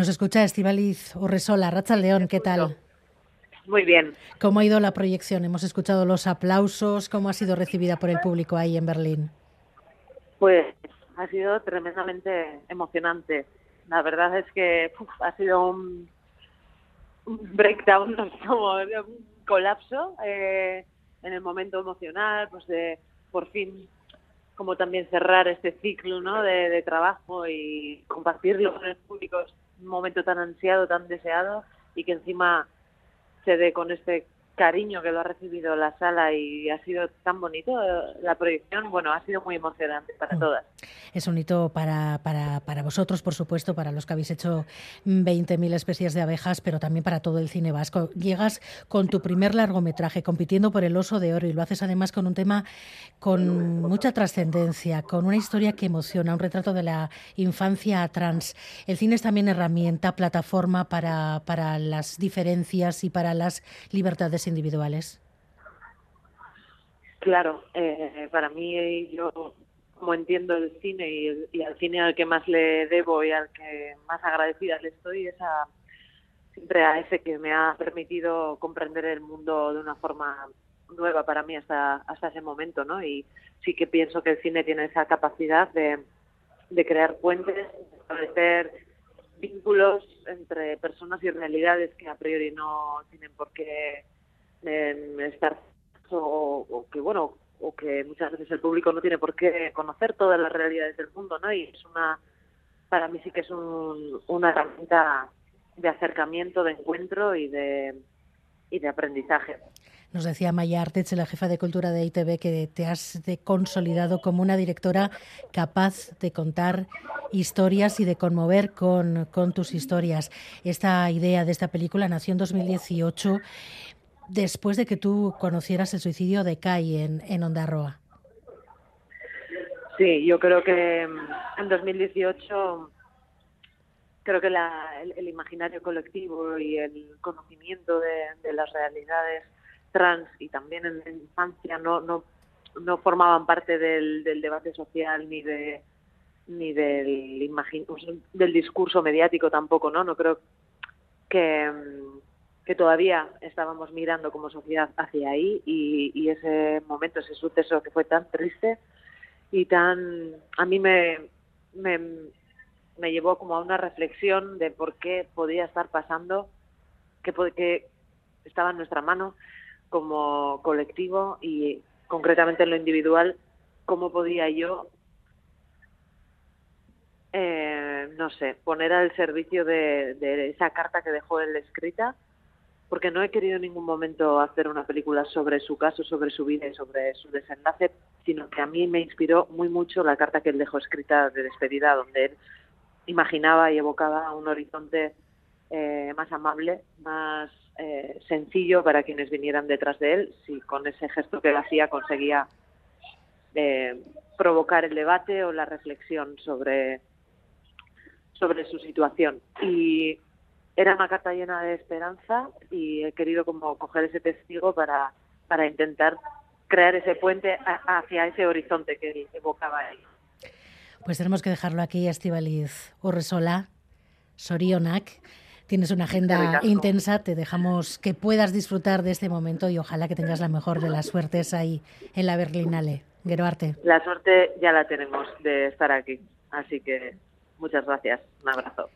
Nos escucha Estivaliz Urresola, Racha León, ¿qué tal? Muy bien. ¿Cómo ha ido la proyección? Hemos escuchado los aplausos. ¿Cómo ha sido recibida por el público ahí en Berlín? Pues ha sido tremendamente emocionante. La verdad es que ha sido un, breakdown, como un colapso eh, en el momento emocional, pues de por fin como también cerrar este ciclo ¿no? de, trabajo y compartirlo con el público momento tan ansiado, tan deseado y que encima se dé con este cariño que lo ha recibido la sala y ha sido tan bonito la proyección, bueno, ha sido muy emocionante para mm. todas. Es un hito para, para, para vosotros, por supuesto, para los que habéis hecho 20.000 especies de abejas, pero también para todo el cine vasco. Llegas con tu primer largometraje, compitiendo por el Oso de Oro, y lo haces además con un tema con mucha trascendencia, con una historia que emociona, un retrato de la infancia trans. El cine es también herramienta, plataforma para, para las diferencias y para las libertades individuales? Claro, eh, para mí yo como entiendo el cine y, al cine al que más le debo y al que más agradecida le estoy es siempre a ese que me ha permitido comprender el mundo de una forma nueva para mí hasta hasta ese momento, ¿no? Y sí que pienso que el cine tiene esa capacidad de, de crear puentes, de establecer vínculos entre personas y realidades que a priori no tienen por qué estar o, que bueno o que muchas veces el público no tiene por qué conocer todas las realidades del mundo, ¿no? Y es una, para mí sí que es un, una herramienta de acercamiento, de encuentro y de, y de aprendizaje. Nos decía Maya Artech, la jefa de cultura de ITV, que te has consolidado como una directora capaz de contar historias y de conmover con, con tus historias. Esta idea de esta película nació en 2018 después de que tú conocieras el suicidio de Kai en, en Ondarroa. Sí, yo creo que mm, en 2018 creo que el, imaginario colectivo y el conocimiento de, las realidades trans y también en la infancia no, no, no formaban parte del, del debate social ni de ni del del discurso mediático tampoco, ¿no? No creo que, mm, que todavía estábamos mirando como sociedad hacia ahí y, ese momento, ese suceso que fue tan triste y tan a mí me, me, llevó como a una reflexión de por qué podía estar pasando, que, que estaba en nuestra mano como colectivo y concretamente en lo individual, cómo podía yo, eh, no sé, poner al servicio de esa carta que dejó él escrita porque no he querido en ningún momento hacer una película sobre su caso, sobre su vida y sobre su desenlace, sino que a mí me inspiró muy mucho la carta que él dejó escrita de despedida, donde él imaginaba y evocaba un horizonte eh, más amable, más eh, sencillo para quienes vinieran detrás de él, si con ese gesto que él hacía conseguía eh, provocar el debate o la reflexión sobre sobre su situación. Y era una carta llena de esperanza y he querido como coger ese testigo para, para intentar crear ese puente hacia ese horizonte que evocaba él. Pues tenemos que dejarlo aquí, Estivaliz Urresola, Sorionak. Tienes una agenda intensa, te dejamos que puedas disfrutar de este momento y ojalá que tengas la mejor de las suertes ahí en la Berlinale. Geroarte. La suerte ya la tenemos de estar aquí, así que muchas gracias. Un abrazo.